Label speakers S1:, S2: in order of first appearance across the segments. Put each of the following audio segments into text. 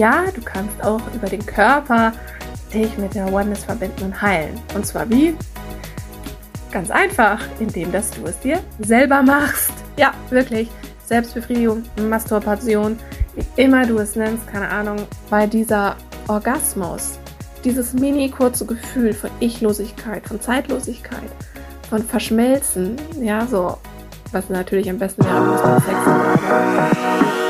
S1: ja, du kannst auch über den Körper dich mit der Oneness verbinden und heilen. Und zwar wie? Ganz einfach, indem dass du es dir selber machst. Ja, wirklich. Selbstbefriedigung, Masturbation, wie immer du es nennst, keine Ahnung, weil dieser Orgasmus, dieses mini kurze Gefühl von Ichlosigkeit, von Zeitlosigkeit, von Verschmelzen, ja, so, was natürlich am besten wäre, muss man Sex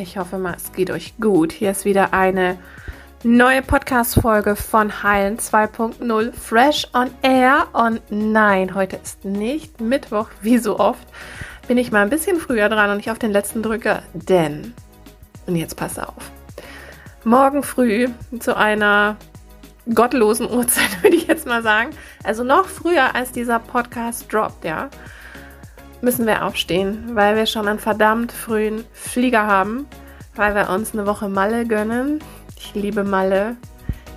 S1: Ich hoffe mal, es geht euch gut. Hier ist wieder eine neue Podcast-Folge von Heilen 2.0 Fresh on Air. Und nein, heute ist nicht Mittwoch, wie so oft. Bin ich mal ein bisschen früher dran und nicht auf den letzten Drücker, denn, und jetzt pass auf, morgen früh zu einer gottlosen Uhrzeit, würde ich jetzt mal sagen, also noch früher als dieser Podcast droppt, ja, müssen wir aufstehen, weil wir schon einen verdammt frühen Flieger haben, weil wir uns eine Woche Malle gönnen. Ich liebe Malle.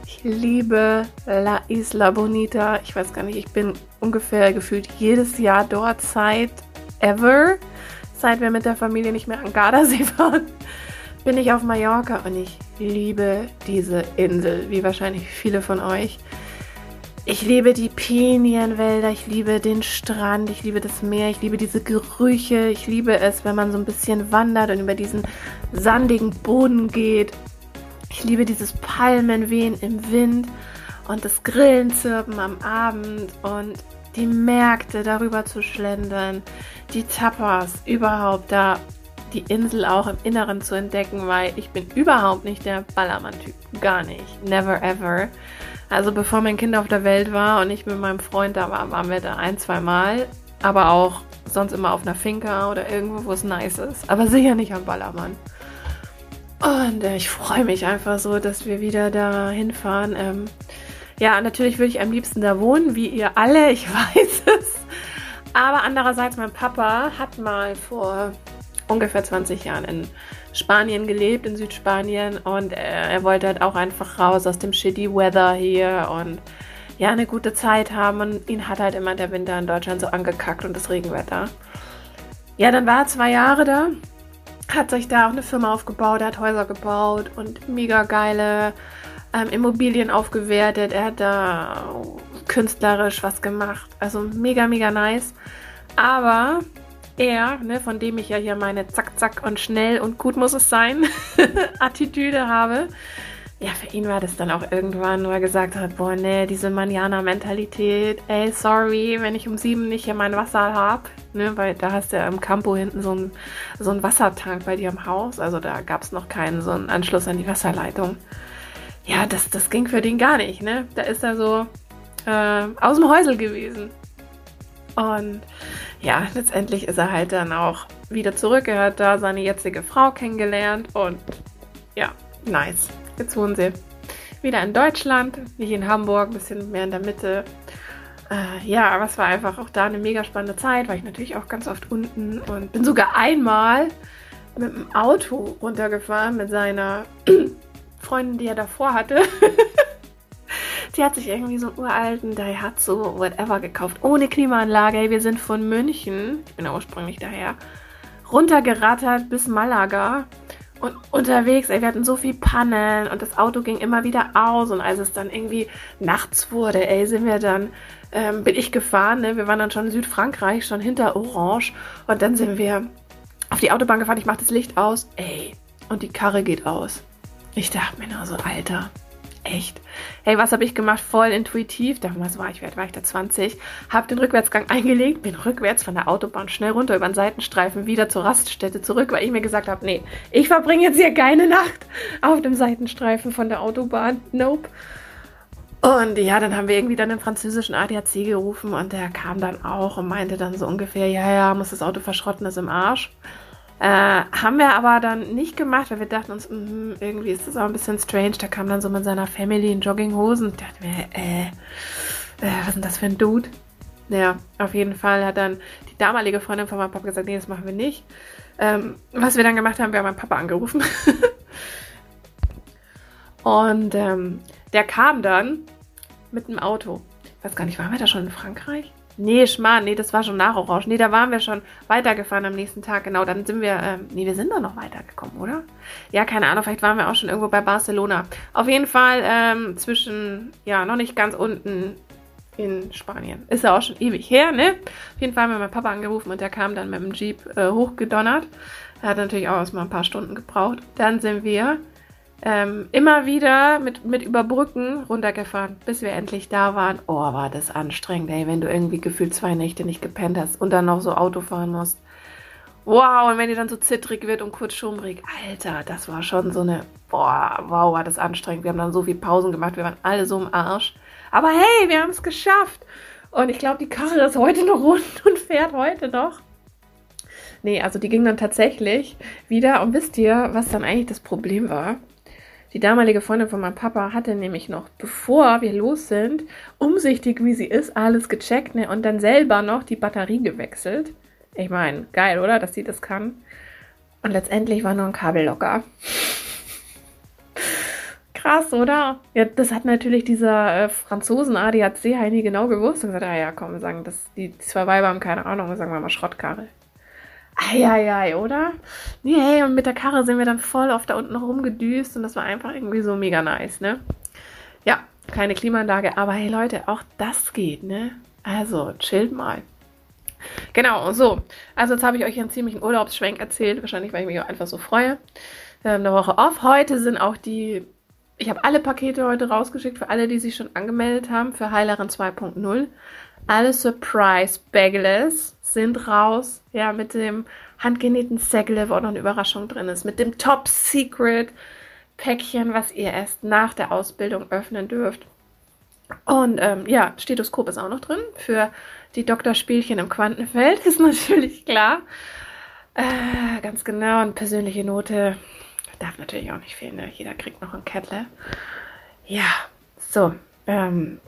S1: Ich liebe La Isla Bonita. Ich weiß gar nicht, ich bin ungefähr gefühlt jedes Jahr dort seit ever, seit wir mit der Familie nicht mehr an Gardasee fahren, bin ich auf Mallorca und ich liebe diese Insel, wie wahrscheinlich viele von euch. Ich liebe die Pinienwälder, ich liebe den Strand, ich liebe das Meer, ich liebe diese Gerüche, ich liebe es, wenn man so ein bisschen wandert und über diesen sandigen Boden geht. Ich liebe dieses Palmenwehen im Wind und das Grillenzirpen am Abend und die Märkte darüber zu schlendern, die Tapas überhaupt da die Insel auch im Inneren zu entdecken, weil ich bin überhaupt nicht der Ballermann-Typ. Gar nicht. Never ever. Also bevor mein Kind auf der Welt war und ich mit meinem Freund da war, waren wir da ein, zwei Mal. Aber auch sonst immer auf einer Finca oder irgendwo, wo es nice ist. Aber sicher nicht am Ballermann. Und äh, ich freue mich einfach so, dass wir wieder da hinfahren. Ähm, ja, natürlich würde ich am liebsten da wohnen, wie ihr alle, ich weiß es. Aber andererseits, mein Papa hat mal vor ungefähr 20 Jahren in Spanien gelebt, in Südspanien und er, er wollte halt auch einfach raus aus dem shitty Weather hier und ja, eine gute Zeit haben und ihn hat halt immer der Winter in Deutschland so angekackt und das Regenwetter. Ja, dann war er zwei Jahre da, hat sich da auch eine Firma aufgebaut, hat Häuser gebaut und mega geile ähm, Immobilien aufgewertet. Er hat da künstlerisch was gemacht. Also mega, mega nice. Aber er, ne, von dem ich ja hier meine Zack, Zack und schnell und gut muss es sein Attitüde habe, ja, für ihn war das dann auch irgendwann, wo er gesagt hat, boah, ne, diese Manjana-Mentalität, ey, sorry, wenn ich um sieben nicht hier mein Wasser hab, ne, weil da hast du ja im Campo hinten so einen so einen Wassertank bei dir im Haus, also da gab es noch keinen so einen Anschluss an die Wasserleitung. Ja, das, das ging für den gar nicht, ne, da ist er so äh, aus dem Häusel gewesen. Und ja, letztendlich ist er halt dann auch wieder zurück. Er hat da seine jetzige Frau kennengelernt und ja, nice. Jetzt wohnen sie wieder in Deutschland, nicht in Hamburg, ein bisschen mehr in der Mitte. Äh, ja, aber es war einfach auch da eine mega spannende Zeit, war ich natürlich auch ganz oft unten und bin sogar einmal mit dem Auto runtergefahren mit seiner Freundin, die er davor hatte. Sie hat sich irgendwie so einen uralten Daihatsu, whatever, gekauft. Ohne Klimaanlage. Wir sind von München, ich bin ja ursprünglich daher, runtergerattert bis Malaga. Und unterwegs, ey, wir hatten so viel Pannen und das Auto ging immer wieder aus. Und als es dann irgendwie nachts wurde, ey, sind wir dann, ähm, bin ich gefahren, ne? Wir waren dann schon in Südfrankreich, schon hinter Orange. Und dann sind wir auf die Autobahn gefahren, ich mach das Licht aus, ey, und die Karre geht aus. Ich dachte mir nur so, Alter, Echt? Hey, was habe ich gemacht? Voll intuitiv. Damals war ich, wert war ich da 20. Habe den Rückwärtsgang eingelegt, bin rückwärts von der Autobahn schnell runter über den Seitenstreifen wieder zur Raststätte zurück, weil ich mir gesagt habe, nee, ich verbringe jetzt hier keine Nacht auf dem Seitenstreifen von der Autobahn. Nope. Und ja, dann haben wir irgendwie dann den französischen ADAC gerufen und der kam dann auch und meinte dann so ungefähr, ja, ja, muss das Auto verschrotten, ist im Arsch. Äh, haben wir aber dann nicht gemacht, weil wir dachten uns, mh, irgendwie ist das auch ein bisschen strange. Da kam dann so mit seiner Family in Jogginghosen und dachte mir, äh, äh, was ist denn das für ein Dude? Ja, auf jeden Fall hat dann die damalige Freundin von meinem Papa gesagt, nee, das machen wir nicht. Ähm, was wir dann gemacht haben, wir haben meinen Papa angerufen. und ähm, der kam dann mit dem Auto. Ich weiß gar nicht, waren wir da schon in Frankreich? Nee, Schmarrn, nee, das war schon nach Orange. Nee, da waren wir schon weitergefahren am nächsten Tag. Genau, dann sind wir, ähm, nee, wir sind doch noch weitergekommen, oder? Ja, keine Ahnung, vielleicht waren wir auch schon irgendwo bei Barcelona. Auf jeden Fall ähm, zwischen, ja, noch nicht ganz unten in Spanien. Ist ja auch schon ewig her, ne? Auf jeden Fall haben wir meinen Papa angerufen und der kam dann mit dem Jeep äh, hochgedonnert. Er hat natürlich auch erstmal ein paar Stunden gebraucht. Dann sind wir ähm, immer wieder mit, mit Überbrücken runtergefahren, bis wir endlich da waren. Oh, war das anstrengend, ey, wenn du irgendwie gefühlt zwei Nächte nicht gepennt hast und dann noch so Auto fahren musst. Wow, und wenn dir dann so zittrig wird und kurz schummrig. Alter, das war schon so eine, boah, wow, war das anstrengend. Wir haben dann so viel Pausen gemacht, wir waren alle so im Arsch. Aber hey, wir haben es geschafft. Und ich glaube, die Karre ist heute noch rund und fährt heute noch. Nee, also die ging dann tatsächlich wieder. Und wisst ihr, was dann eigentlich das Problem war? Die damalige Freundin von meinem Papa hatte nämlich noch, bevor wir los sind, umsichtig wie sie ist, alles gecheckt ne, und dann selber noch die Batterie gewechselt. Ich meine, geil, oder? Dass sie das kann. Und letztendlich war nur ein Kabel locker. Krass, oder? Ja, das hat natürlich dieser äh, Franzosen ADAC-Heini genau gewusst und gesagt, ah ja, komm, sagen, das, die, zwei Weiber haben keine Ahnung, sagen wir mal Schrottkarre. Eieiei, oder? Nee, und mit der Karre sind wir dann voll auf da unten rumgedüst und das war einfach irgendwie so mega nice, ne? Ja, keine Klimaanlage, aber hey Leute, auch das geht, ne? Also, chillt mal. Genau, so. Also jetzt habe ich euch einen ziemlichen Urlaubsschwenk erzählt, wahrscheinlich, weil ich mich auch einfach so freue. Wir haben eine Woche off. Heute sind auch die ich habe alle Pakete heute rausgeschickt für alle, die sich schon angemeldet haben für Heilerin 2.0. Alle Surprise Bagels sind raus. Ja, mit dem handgenähten Säckle, wo auch noch eine Überraschung drin ist. Mit dem Top Secret Päckchen, was ihr erst nach der Ausbildung öffnen dürft. Und ähm, ja, Stethoskop ist auch noch drin für die Doktorspielchen im Quantenfeld, ist natürlich klar. Äh, ganz genau, eine persönliche Note darf natürlich auch nicht fehlen. Ne? Jeder kriegt noch ein Kettle. Ja, so. Ähm,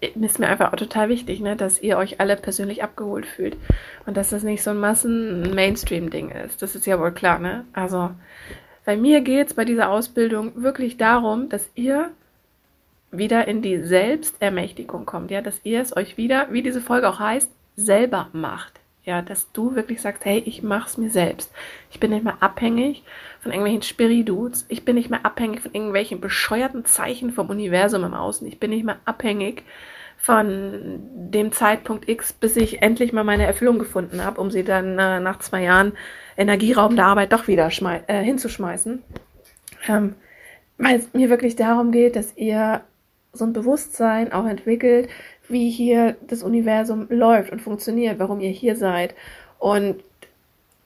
S1: ist mir einfach auch total wichtig, ne, dass ihr euch alle persönlich abgeholt fühlt und dass das nicht so ein Massen-Mainstream-Ding ist. Das ist ja wohl klar, ne? Also bei mir geht es bei dieser Ausbildung wirklich darum, dass ihr wieder in die Selbstermächtigung kommt, ja, dass ihr es euch wieder, wie diese Folge auch heißt, selber macht. Ja, dass du wirklich sagst, hey, ich mach's mir selbst. Ich bin nicht mehr abhängig von irgendwelchen Spiridudes. Ich bin nicht mehr abhängig von irgendwelchen bescheuerten Zeichen vom Universum im Außen. Ich bin nicht mehr abhängig von dem Zeitpunkt X, bis ich endlich mal meine Erfüllung gefunden habe, um sie dann äh, nach zwei Jahren energieraubender Arbeit doch wieder äh, hinzuschmeißen. Ähm, weil es mir wirklich darum geht, dass ihr so ein Bewusstsein auch entwickelt, wie hier das Universum läuft und funktioniert, warum ihr hier seid. Und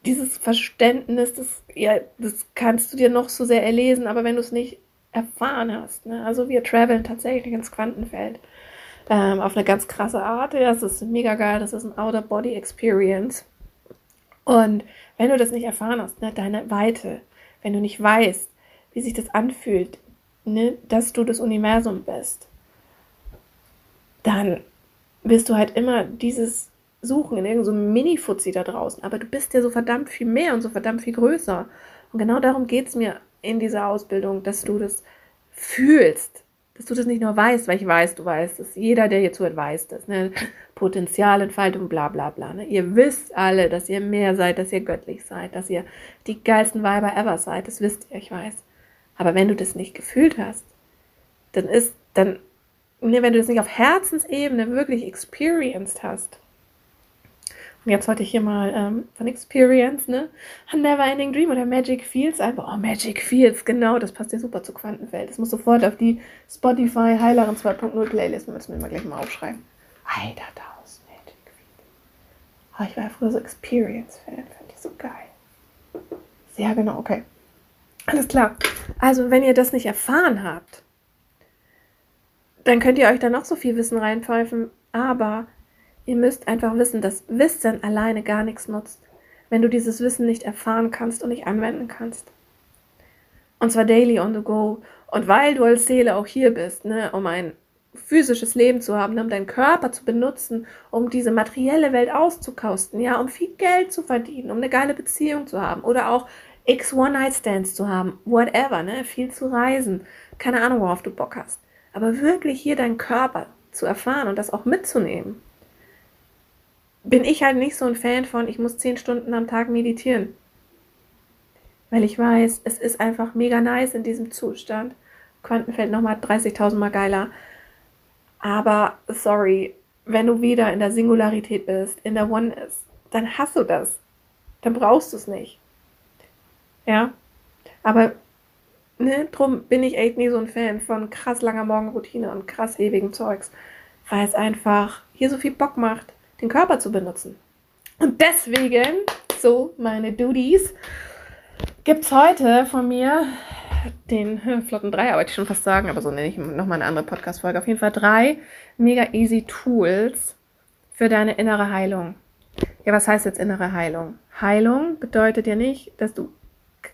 S1: dieses Verständnis, das, ja, das kannst du dir noch so sehr erlesen, aber wenn du es nicht erfahren hast, ne? also wir traveln tatsächlich ins Quantenfeld ähm, auf eine ganz krasse Art. Das ist mega geil, das ist ein Outer-Body-Experience. Und wenn du das nicht erfahren hast, ne, deine Weite, wenn du nicht weißt, wie sich das anfühlt, ne, dass du das Universum bist, dann wirst du halt immer dieses suchen in irgendeinem so Mini-Fuzzi da draußen. Aber du bist ja so verdammt viel mehr und so verdammt viel größer. Und genau darum geht es mir in dieser Ausbildung, dass du das fühlst. Dass du das nicht nur weißt, weil ich weiß, du weißt es. Jeder, der hier zuhört, weiß das. Ne? Potenzialentfaltung, bla bla bla. Ne? Ihr wisst alle, dass ihr mehr seid, dass ihr göttlich seid, dass ihr die geilsten Weiber ever seid. Das wisst ihr, ich weiß. Aber wenn du das nicht gefühlt hast, dann ist, dann ne, wenn du das nicht auf Herzensebene wirklich experienced hast, und jetzt wollte ich hier mal ähm, von Experience, ne? A Never Ending Dream oder Magic Fields einfach. Oh, Magic Fields, genau, das passt ja super zu Quantenfeld. Das muss sofort auf die Spotify Heileren 2.0 Playlist, wir müssen wir mal gleich mal aufschreiben. Alter, Taus, Magic Fields. Oh, ich war ja früher so Experience-Fan, fand ich so geil. Sehr genau, okay. Alles klar. Also, wenn ihr das nicht erfahren habt, dann könnt ihr euch da noch so viel Wissen reinpfeifen, aber ihr müsst einfach wissen, dass Wissen alleine gar nichts nutzt, wenn du dieses Wissen nicht erfahren kannst und nicht anwenden kannst. Und zwar daily on the go. Und weil du als Seele auch hier bist, ne, um ein physisches Leben zu haben, um deinen Körper zu benutzen, um diese materielle Welt auszukosten, ja, um viel Geld zu verdienen, um eine geile Beziehung zu haben oder auch X One-Night-Stands zu haben, whatever, ne, viel zu reisen, keine Ahnung, worauf du Bock hast. Aber wirklich hier deinen Körper zu erfahren und das auch mitzunehmen, bin ich halt nicht so ein Fan von, ich muss zehn Stunden am Tag meditieren. Weil ich weiß, es ist einfach mega nice in diesem Zustand. Quantenfeld nochmal 30.000 Mal geiler. Aber sorry, wenn du wieder in der Singularität bist, in der One ist, dann hast du das. Dann brauchst du es nicht. Ja. Aber ne, drum bin ich echt nie so ein Fan von krass langer Morgenroutine und krass ewigem Zeugs. Weil es einfach hier so viel Bock macht den Körper zu benutzen. Und deswegen, so meine Duties, gibt es heute von mir den flotten Dreier, wollte ich schon fast sagen, aber so nenne ich nochmal eine andere Podcast-Folge. Auf jeden Fall drei mega easy Tools für deine innere Heilung. Ja, was heißt jetzt innere Heilung? Heilung bedeutet ja nicht, dass du,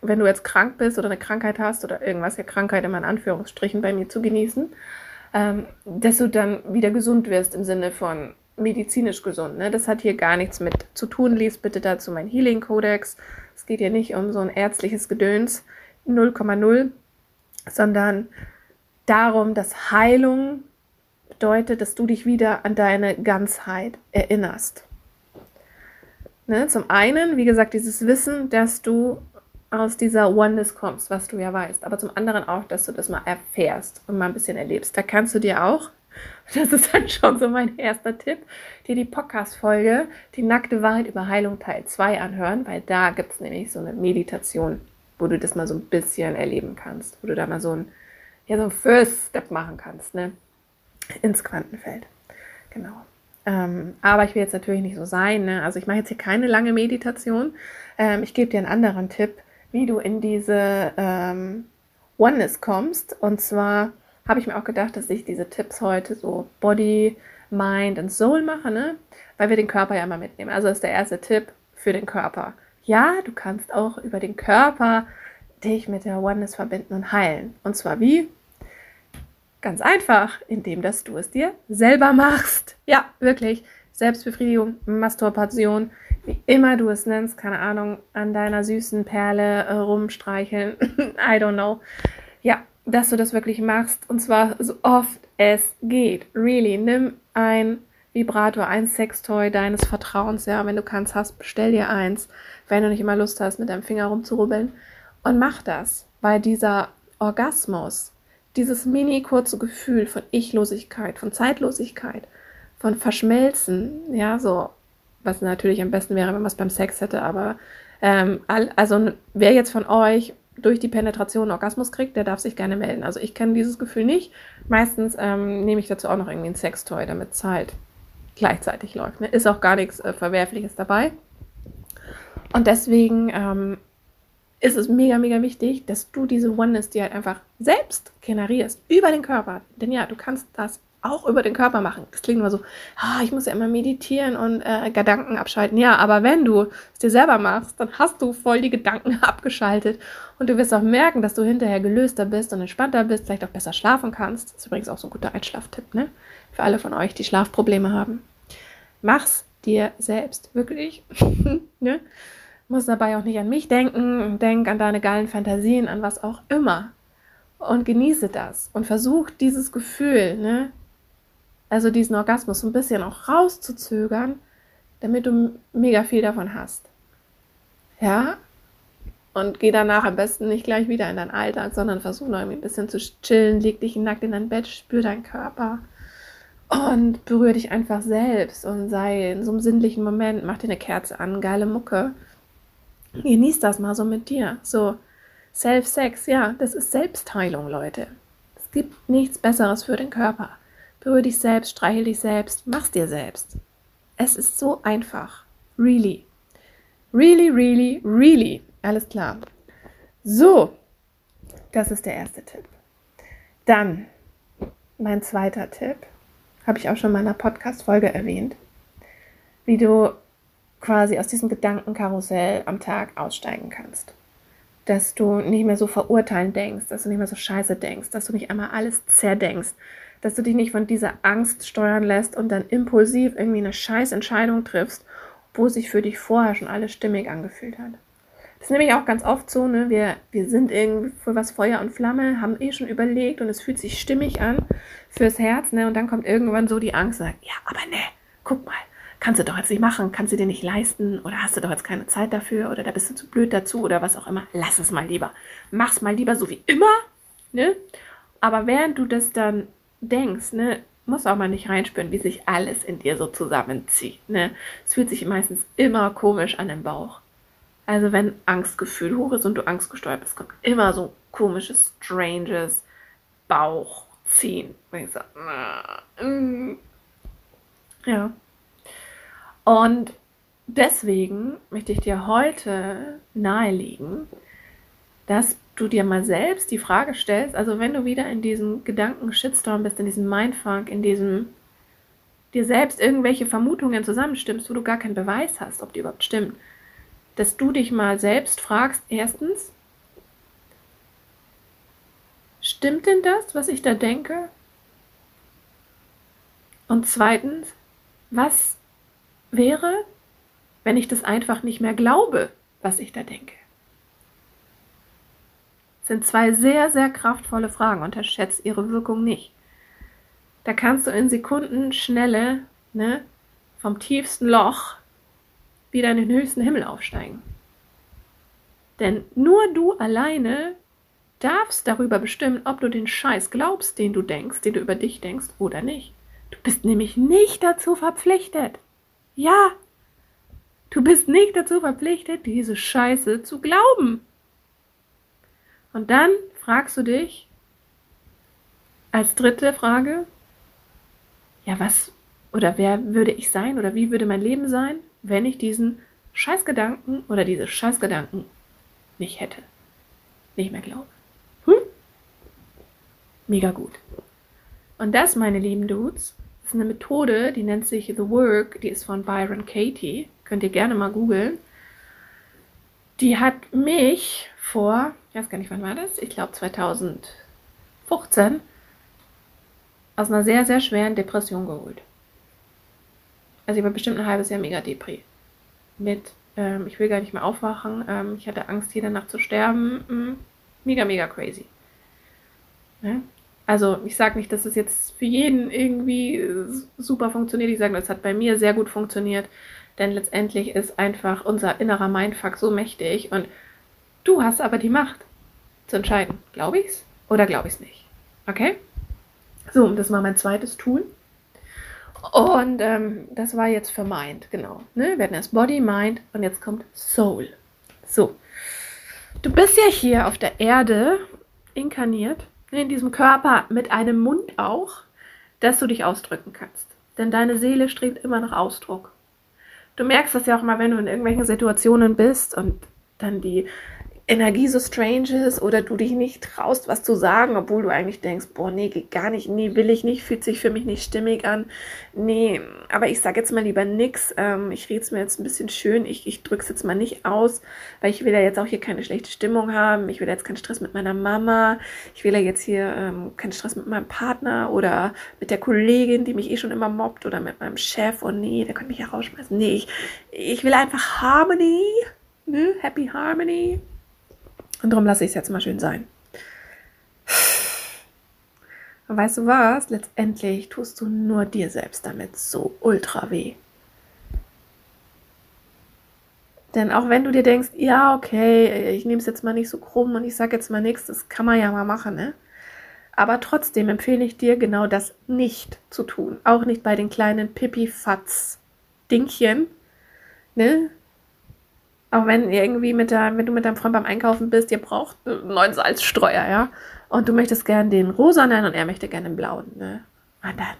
S1: wenn du jetzt krank bist oder eine Krankheit hast oder irgendwas, ja Krankheit immer in Anführungsstrichen bei mir zu genießen, ähm, dass du dann wieder gesund wirst im Sinne von medizinisch gesund. Ne? Das hat hier gar nichts mit zu tun. Lies bitte dazu mein Healing Codex. Es geht hier nicht um so ein ärztliches Gedöns 0,0, sondern darum, dass Heilung bedeutet, dass du dich wieder an deine Ganzheit erinnerst. Ne? Zum einen, wie gesagt, dieses Wissen, dass du aus dieser Oneness kommst, was du ja weißt, aber zum anderen auch, dass du das mal erfährst und mal ein bisschen erlebst. Da kannst du dir auch das ist dann schon so mein erster Tipp, dir die Podcast-Folge, die nackte Wahrheit über Heilung Teil 2 anhören, weil da gibt es nämlich so eine Meditation, wo du das mal so ein bisschen erleben kannst, wo du da mal so ein, ja, so ein First Step machen kannst, ne? Ins Quantenfeld. Genau. Ähm, aber ich will jetzt natürlich nicht so sein, ne? Also ich mache jetzt hier keine lange Meditation. Ähm, ich gebe dir einen anderen Tipp, wie du in diese ähm, Oneness kommst. Und zwar habe ich mir auch gedacht, dass ich diese Tipps heute so Body, Mind und Soul mache, ne? Weil wir den Körper ja immer mitnehmen. Also ist der erste Tipp für den Körper. Ja, du kannst auch über den Körper dich mit der Oneness verbinden und heilen. Und zwar wie? Ganz einfach, indem dass du es dir selber machst. Ja, wirklich. Selbstbefriedigung, Masturbation, wie immer du es nennst, keine Ahnung, an deiner süßen Perle äh, rumstreicheln. I don't know. Ja, dass du das wirklich machst und zwar so oft es geht. Really, nimm ein Vibrator, ein Sextoy deines Vertrauens, ja, wenn du kannst, hast, bestell dir eins, wenn du nicht immer Lust hast, mit deinem Finger rumzurubbeln und mach das, weil dieser Orgasmus, dieses mini kurze Gefühl von Ichlosigkeit, von Zeitlosigkeit, von Verschmelzen, ja, so, was natürlich am besten wäre, wenn man es beim Sex hätte, aber ähm, also wer jetzt von euch durch die Penetration Orgasmus kriegt, der darf sich gerne melden. Also ich kenne dieses Gefühl nicht. Meistens ähm, nehme ich dazu auch noch irgendwie ein Sextoy, damit es halt gleichzeitig läuft. Ne? Ist auch gar nichts äh, Verwerfliches dabei. Und deswegen ähm, ist es mega, mega wichtig, dass du diese Oneness dir halt einfach selbst generierst, über den Körper. Denn ja, du kannst das auch über den Körper machen. Das klingt immer so, ah, ich muss ja immer meditieren und äh, Gedanken abschalten. Ja, aber wenn du es dir selber machst, dann hast du voll die Gedanken abgeschaltet und du wirst auch merken, dass du hinterher gelöster bist und entspannter bist, vielleicht auch besser schlafen kannst. Das ist übrigens auch so ein guter Einschlaftipp, ne? Für alle von euch, die Schlafprobleme haben. Mach's dir selbst, wirklich. ne? Muss dabei auch nicht an mich denken, denk an deine geilen Fantasien, an was auch immer. Und genieße das und versuch dieses Gefühl, ne, also diesen Orgasmus so ein bisschen auch rauszuzögern, damit du mega viel davon hast. Ja? Und geh danach am besten nicht gleich wieder in deinen Alltag, sondern versuch noch irgendwie ein bisschen zu chillen, leg dich nackt in dein Bett, spür deinen Körper und berühre dich einfach selbst und sei in so einem sinnlichen Moment, mach dir eine Kerze an, geile Mucke. Genieß das mal so mit dir. So, Self-Sex, ja, das ist Selbstheilung, Leute. Es gibt nichts Besseres für den Körper. Berühre dich selbst, streichel dich selbst, mach's dir selbst. Es ist so einfach. Really. Really, really, really. Alles klar. So, das ist der erste Tipp. Dann mein zweiter Tipp, habe ich auch schon in meiner Podcast-Folge erwähnt, wie du quasi aus diesem Gedankenkarussell am Tag aussteigen kannst. Dass du nicht mehr so verurteilen denkst, dass du nicht mehr so scheiße denkst, dass du nicht einmal alles zerdenkst, dass du dich nicht von dieser Angst steuern lässt und dann impulsiv irgendwie eine scheiß Entscheidung triffst, wo sich für dich vorher schon alles stimmig angefühlt hat. Das ist nämlich auch ganz oft so, ne? Wir, wir sind irgendwie für was Feuer und Flamme, haben eh schon überlegt und es fühlt sich stimmig an fürs Herz, ne? Und dann kommt irgendwann so die Angst, sagt, ja, aber ne, guck mal, kannst du doch jetzt nicht machen, kannst du dir nicht leisten oder hast du doch jetzt keine Zeit dafür oder da bist du zu blöd dazu oder was auch immer. Lass es mal lieber. Mach's mal lieber so wie immer, ne? Aber während du das dann denkst, ne, muss auch mal nicht reinspüren, wie sich alles in dir so zusammenzieht, ne? Es fühlt sich meistens immer komisch an im Bauch. Also wenn Angstgefühl hoch ist und du angstgesteuert bist, kommt immer so komisches, stranges Bauchziehen. So, mm. ja. Und deswegen möchte ich dir heute nahelegen, dass du dir mal selbst die Frage stellst, also wenn du wieder in diesem Gedanken-Shitstorm bist, in diesem Mindfuck, in diesem dir selbst irgendwelche Vermutungen zusammenstimmst, wo du gar keinen Beweis hast, ob die überhaupt stimmen, dass du dich mal selbst fragst, erstens, stimmt denn das, was ich da denke? Und zweitens, was wäre, wenn ich das einfach nicht mehr glaube, was ich da denke? Sind zwei sehr, sehr kraftvolle Fragen. Unterschätzt ihre Wirkung nicht. Da kannst du in Sekunden schnelle, ne, vom tiefsten Loch wieder in den höchsten Himmel aufsteigen. Denn nur du alleine darfst darüber bestimmen, ob du den Scheiß glaubst, den du denkst, den du über dich denkst oder nicht. Du bist nämlich nicht dazu verpflichtet. Ja, du bist nicht dazu verpflichtet, diese Scheiße zu glauben. Und dann fragst du dich als dritte Frage, ja, was oder wer würde ich sein oder wie würde mein Leben sein, wenn ich diesen Scheißgedanken oder diese Scheißgedanken nicht hätte. Nicht mehr glaube. Hm? Mega gut. Und das, meine lieben Dudes, ist eine Methode, die nennt sich The Work, die ist von Byron Katie. Könnt ihr gerne mal googeln. Die hat mich vor, ich weiß gar nicht, wann war das? Ich glaube 2015 aus einer sehr, sehr schweren Depression geholt. Also ich war bestimmt ein halbes Jahr mega Depri. Mit, ähm, ich will gar nicht mehr aufwachen, ähm, ich hatte Angst, jede Nacht zu sterben. Mhm. Mega, mega crazy. Ne? Also ich sage nicht, dass es jetzt für jeden irgendwie super funktioniert. Ich sage, es hat bei mir sehr gut funktioniert. Denn letztendlich ist einfach unser innerer Mindfuck so mächtig. Und du hast aber die Macht zu entscheiden, glaube ich's oder glaube ich's nicht. Okay? So, das war mein zweites Tool. Und ähm, das war jetzt für Mind, genau. Ne? Wir hatten erst Body, Mind und jetzt kommt Soul. So. Du bist ja hier auf der Erde inkarniert, ne, in diesem Körper mit einem Mund auch, dass du dich ausdrücken kannst. Denn deine Seele strebt immer nach Ausdruck. Du merkst das ja auch mal, wenn du in irgendwelchen Situationen bist und dann die Energie so strange ist oder du dich nicht traust, was zu sagen, obwohl du eigentlich denkst, boah, nee, geht gar nicht, nee, will ich nicht, fühlt sich für mich nicht stimmig an. Nee, aber ich sage jetzt mal lieber nix. Ähm, ich rede es mir jetzt ein bisschen schön, ich, ich drücke es jetzt mal nicht aus, weil ich will ja jetzt auch hier keine schlechte Stimmung haben. Ich will jetzt keinen Stress mit meiner Mama. Ich will ja jetzt hier ähm, keinen Stress mit meinem Partner oder mit der Kollegin, die mich eh schon immer mobbt oder mit meinem Chef. Und oh, nee, der könnte mich ja rausschmeißen. Nee, ich, ich will einfach Harmony. Ne? Happy Harmony. Und darum lasse ich es jetzt mal schön sein. Und weißt du was? Letztendlich tust du nur dir selbst damit so ultra weh. Denn auch wenn du dir denkst, ja, okay, ich nehme es jetzt mal nicht so krumm und ich sage jetzt mal nichts, das kann man ja mal machen, ne? Aber trotzdem empfehle ich dir, genau das nicht zu tun. Auch nicht bei den kleinen Pipifatz-Dingchen, ne? Auch wenn irgendwie mit der, wenn du mit deinem Freund beim Einkaufen bist, ihr braucht einen neuen Salzstreuer, ja. Und du möchtest gern den rosa nennen und er möchte gerne den blauen, ne? Und dann.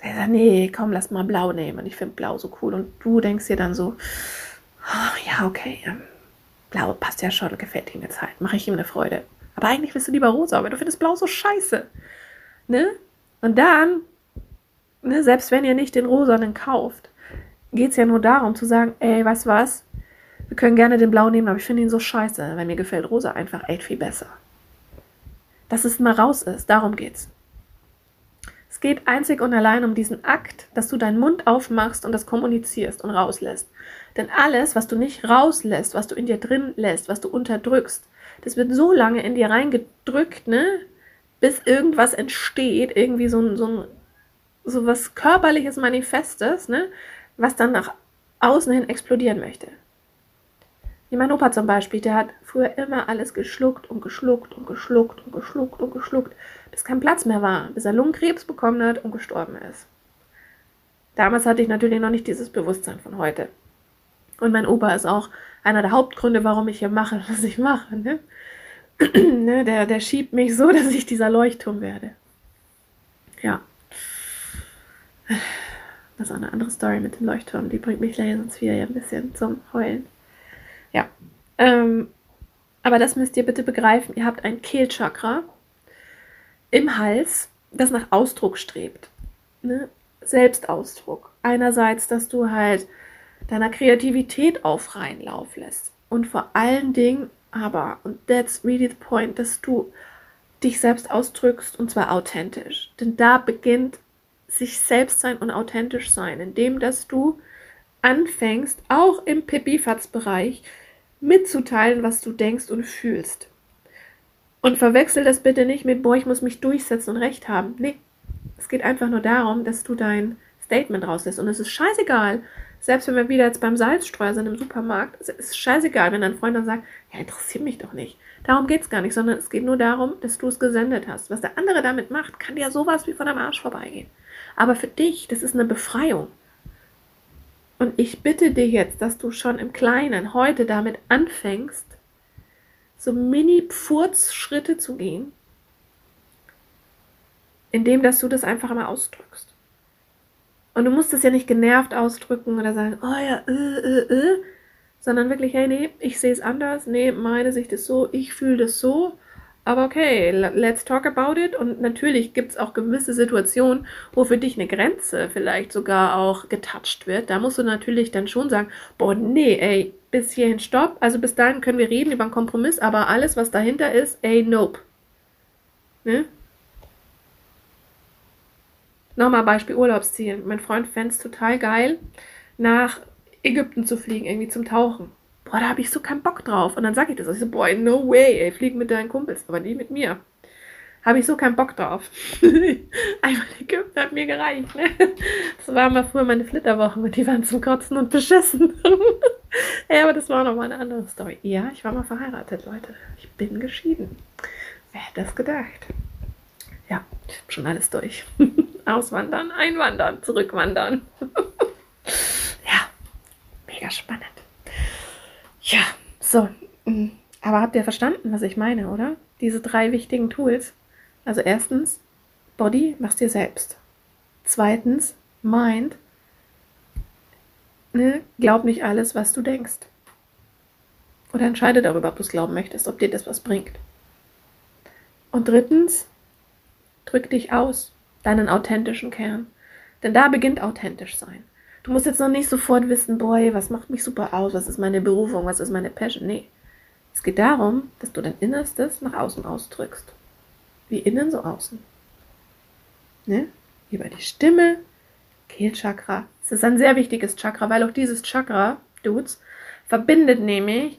S1: Er sagt, nee, komm, lass mal blau nehmen. Ich finde blau so cool. Und du denkst dir dann so, oh, ja, okay, ähm, blau passt ja schon, gefällt ihm jetzt halt. Mache ich ihm eine Freude. Aber eigentlich willst du lieber rosa, aber du findest blau so scheiße. Ne? Und dann, ne, selbst wenn ihr nicht den rosanen kauft, geht es ja nur darum zu sagen, ey, du was? Wir können gerne den blau nehmen, aber ich finde ihn so scheiße, weil mir gefällt rosa einfach echt viel besser. Dass es mal raus ist, darum geht's. Es geht einzig und allein um diesen Akt, dass du deinen Mund aufmachst und das kommunizierst und rauslässt. Denn alles, was du nicht rauslässt, was du in dir drin lässt, was du unterdrückst, das wird so lange in dir reingedrückt, ne, bis irgendwas entsteht, irgendwie so so so was körperliches Manifestes, ne, was dann nach außen hin explodieren möchte. Wie mein Opa zum Beispiel, der hat früher immer alles geschluckt und geschluckt und geschluckt und geschluckt und geschluckt, bis kein Platz mehr war, bis er Lungenkrebs bekommen hat und gestorben ist. Damals hatte ich natürlich noch nicht dieses Bewusstsein von heute. Und mein Opa ist auch einer der Hauptgründe, warum ich hier mache, was ich mache. Ne? ne, der, der schiebt mich so, dass ich dieser Leuchtturm werde. Ja. Das ist auch eine andere Story mit dem Leuchtturm. Die bringt mich leider sonst wieder ein bisschen zum Heulen. Ja. Ähm, aber das müsst ihr bitte begreifen. Ihr habt ein Kehlchakra im Hals, das nach Ausdruck strebt. Ne? Selbstausdruck. Einerseits, dass du halt deiner Kreativität auf Lauf lässt. Und vor allen Dingen aber, und that's really the point, dass du dich selbst ausdrückst und zwar authentisch. Denn da beginnt sich selbst sein und authentisch sein, indem dass du anfängst, auch im Pipifatz-Bereich mitzuteilen, was du denkst und fühlst. Und verwechsel das bitte nicht mit, boah, ich muss mich durchsetzen und recht haben. Nee, es geht einfach nur darum, dass du dein Statement rauslässt. Und es ist scheißegal, selbst wenn wir wieder jetzt beim Salzstreuer sind im Supermarkt, es ist scheißegal, wenn dein Freund dann sagt, ja, interessiert mich doch nicht. Darum geht es gar nicht, sondern es geht nur darum, dass du es gesendet hast. Was der andere damit macht, kann dir sowas wie von am Arsch vorbeigehen. Aber für dich, das ist eine Befreiung. Und ich bitte dir jetzt, dass du schon im Kleinen heute damit anfängst, so Mini-Pfurz-Schritte zu gehen, indem dass du das einfach mal ausdrückst. Und du musst es ja nicht genervt ausdrücken oder sagen, oh ja, äh, äh, äh, sondern wirklich, hey, nee, ich sehe es anders, nee, meine Sicht ist so, ich fühle das so aber okay, let's talk about it. Und natürlich gibt es auch gewisse Situationen, wo für dich eine Grenze vielleicht sogar auch getouched wird. Da musst du natürlich dann schon sagen, boah, nee, ey, bis hierhin stopp. Also bis dahin können wir reden über einen Kompromiss, aber alles, was dahinter ist, ey, nope. Ne? Nochmal Beispiel Urlaubsziel. Mein Freund fände es total geil, nach Ägypten zu fliegen, irgendwie zum Tauchen boah, da habe ich so keinen Bock drauf. Und dann sage ich das. Ich so, boah, no way, ey, flieg mit deinen Kumpels, aber nie mit mir. Habe ich so keinen Bock drauf. Einfach Ägypten hat mir gereicht. Ne? Das waren mal früher meine Flitterwochen und die waren zum Kotzen und beschissen. ja, aber das war nochmal eine andere Story. Ja, ich war mal verheiratet, Leute. Ich bin geschieden. Wer hätte das gedacht? Ja, schon alles durch. Auswandern, einwandern, zurückwandern. ja, mega spannend. Ja, so. Mm, aber habt ihr verstanden, was ich meine, oder? Diese drei wichtigen Tools. Also erstens, Body, machst dir selbst. Zweitens, Mind, ne, glaub nicht alles, was du denkst. Oder entscheide darüber, ob du es glauben möchtest, ob dir das was bringt. Und drittens, drück dich aus, deinen authentischen Kern. Denn da beginnt authentisch sein. Du musst jetzt noch nicht sofort wissen, boy, was macht mich super aus, was ist meine Berufung, was ist meine Passion. Nee. Es geht darum, dass du dein Innerstes nach außen ausdrückst. Wie innen, so außen. Ne? Über die Stimme, Kehlchakra. Es ist ein sehr wichtiges Chakra, weil auch dieses Chakra, Dudes, verbindet nämlich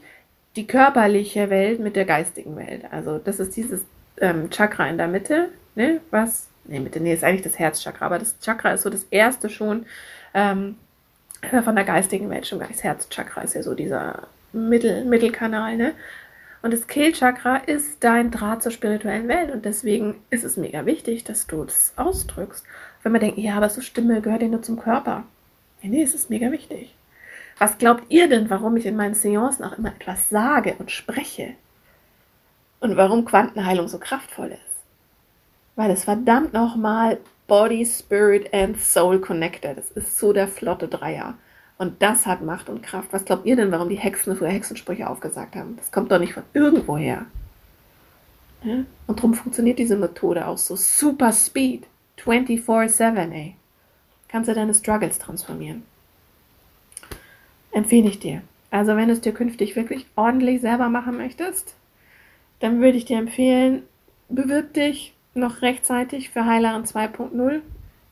S1: die körperliche Welt mit der geistigen Welt. Also das ist dieses ähm, Chakra in der Mitte, ne, was, ne, Mitte, nee, ist eigentlich das Herzchakra, aber das Chakra ist so das erste schon, ähm, von der geistigen Welt schon das Herzchakra ist ja so dieser Mittel, Mittelkanal, ne? Und das Kehlchakra ist dein Draht zur spirituellen Welt und deswegen ist es mega wichtig, dass du das ausdrückst. Wenn man denkt, ja, aber so Stimme gehört ja nur zum Körper. Nee, nee, es ist mega wichtig. Was glaubt ihr denn, warum ich in meinen Seancen auch immer etwas sage und spreche? Und warum Quantenheilung so kraftvoll ist? Weil es verdammt nochmal Body, Spirit and Soul connected. Das ist so der flotte Dreier. Und das hat Macht und Kraft. Was glaubt ihr denn, warum die Hexen früher Hexensprüche aufgesagt haben? Das kommt doch nicht von irgendwoher. Ja? Und darum funktioniert diese Methode auch so super speed. Du 24-7, ey. Kannst du deine Struggles transformieren. Empfehle ich dir. Also wenn du es dir künftig wirklich ordentlich selber machen möchtest, dann würde ich dir empfehlen, bewirb dich noch rechtzeitig für Heilerin 2.0.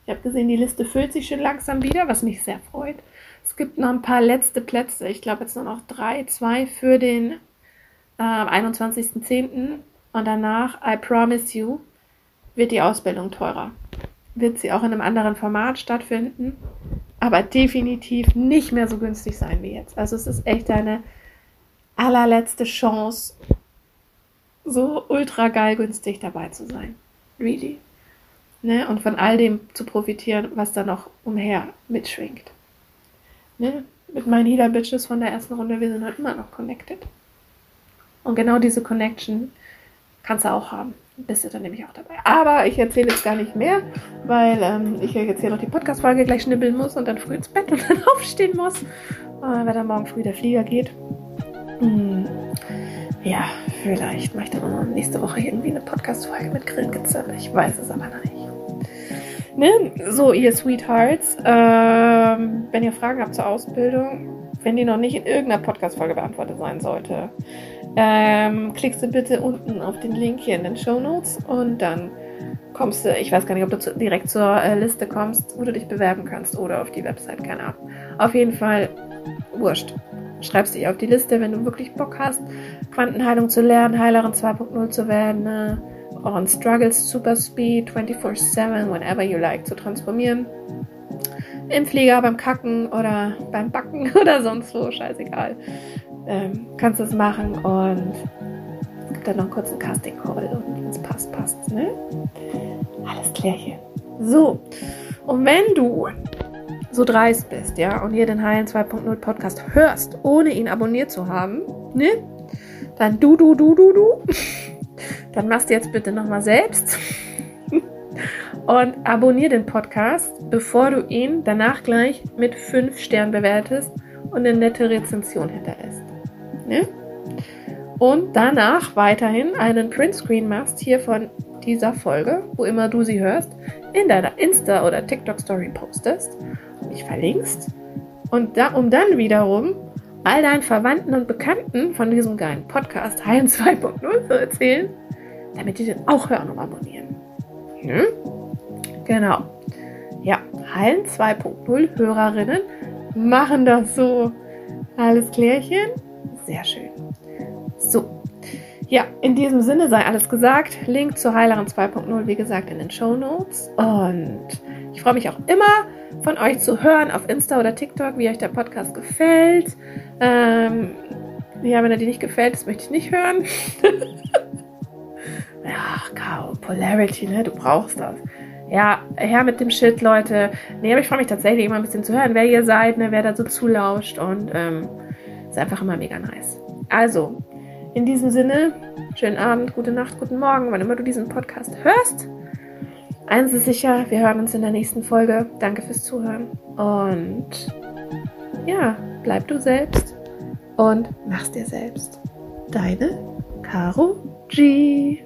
S1: Ich habe gesehen, die Liste füllt sich schon langsam wieder, was mich sehr freut. Es gibt noch ein paar letzte Plätze. Ich glaube jetzt nur noch drei, zwei für den äh, 21.10. Und danach, I promise you, wird die Ausbildung teurer. Wird sie auch in einem anderen Format stattfinden, aber definitiv nicht mehr so günstig sein wie jetzt. Also es ist echt eine allerletzte Chance, so ultra geil günstig dabei zu sein. Really. Ne? Und von all dem zu profitieren, was da noch umher mitschwingt. Ne? Mit meinen Healer Bitches von der ersten Runde, wir sind halt immer noch connected. Und genau diese Connection kannst du auch haben. Bist du dann nämlich auch dabei. Aber ich erzähle jetzt gar nicht mehr, weil ähm, ich jetzt hier noch die Podcast-Folge gleich schnibbeln muss und dann früh ins Bett und dann aufstehen muss, äh, weil dann morgen früh der Flieger geht. Hm. Ja, vielleicht mache ich dann nächste Woche irgendwie eine Podcast-Folge mit Grillengezirpe. Ich weiß es aber noch nicht. Ne? So, ihr Sweethearts, ähm, wenn ihr Fragen habt zur Ausbildung, wenn die noch nicht in irgendeiner Podcast-Folge beantwortet sein sollte, ähm, klickst du bitte unten auf den Link hier in den Show Notes und dann kommst du, ich weiß gar nicht, ob du zu, direkt zur äh, Liste kommst, wo du dich bewerben kannst oder auf die Website, keine Ahnung. Auf jeden Fall, wurscht. Schreibst dich auf die Liste, wenn du wirklich Bock hast, Quantenheilung zu lernen, Heilerin 2.0 zu werden, ne? on Struggles Super Speed 24-7, whenever you like, zu transformieren. Im Flieger, beim Kacken oder beim Backen oder sonst wo, scheißegal. Ähm, kannst du es machen und es gibt dann noch einen kurzen Casting-Call und wenn es passt, passt. Ne? Alles klärchen. So, und wenn du so dreist bist, ja, und hier den Heilen 2.0 Podcast hörst, ohne ihn abonniert zu haben, ne? Dann du, du, du, du, du. Dann machst du jetzt bitte nochmal selbst und abonnier den Podcast, bevor du ihn danach gleich mit 5 Sternen bewertest und eine nette Rezension hinterlässt. Ne? Und danach weiterhin einen Printscreen machst hier von dieser Folge, wo immer du sie hörst, in deiner Insta- oder TikTok-Story postest, mich verlinkst und da, um dann wiederum all deinen Verwandten und Bekannten von diesem geilen Podcast Heilen 2.0 zu erzählen, damit die den auch hören und abonnieren. Hm? Genau. Ja, Heilen 2.0 Hörerinnen machen das so. Alles klärchen? Sehr schön. So. Ja, in diesem Sinne sei alles gesagt. Link zur Heilerin 2.0, wie gesagt, in den Show Notes. Und ich freue mich auch immer von euch zu hören auf Insta oder TikTok, wie euch der Podcast gefällt. Ähm, ja, wenn er dir nicht gefällt, das möchte ich nicht hören. Ach, Caro, Polarity, ne? Du brauchst das. Ja, her mit dem Shit, Leute. Nee, aber ich freue mich tatsächlich immer ein bisschen zu hören, wer ihr seid, ne, wer da so zulauscht und ähm, ist einfach immer mega nice. Also, in diesem Sinne, schönen Abend, gute Nacht, guten Morgen, wann immer du diesen Podcast hörst. Eins ist sicher, wir hören uns in der nächsten Folge. Danke fürs Zuhören und ja, bleib du selbst und mach's dir selbst. Deine Caro G.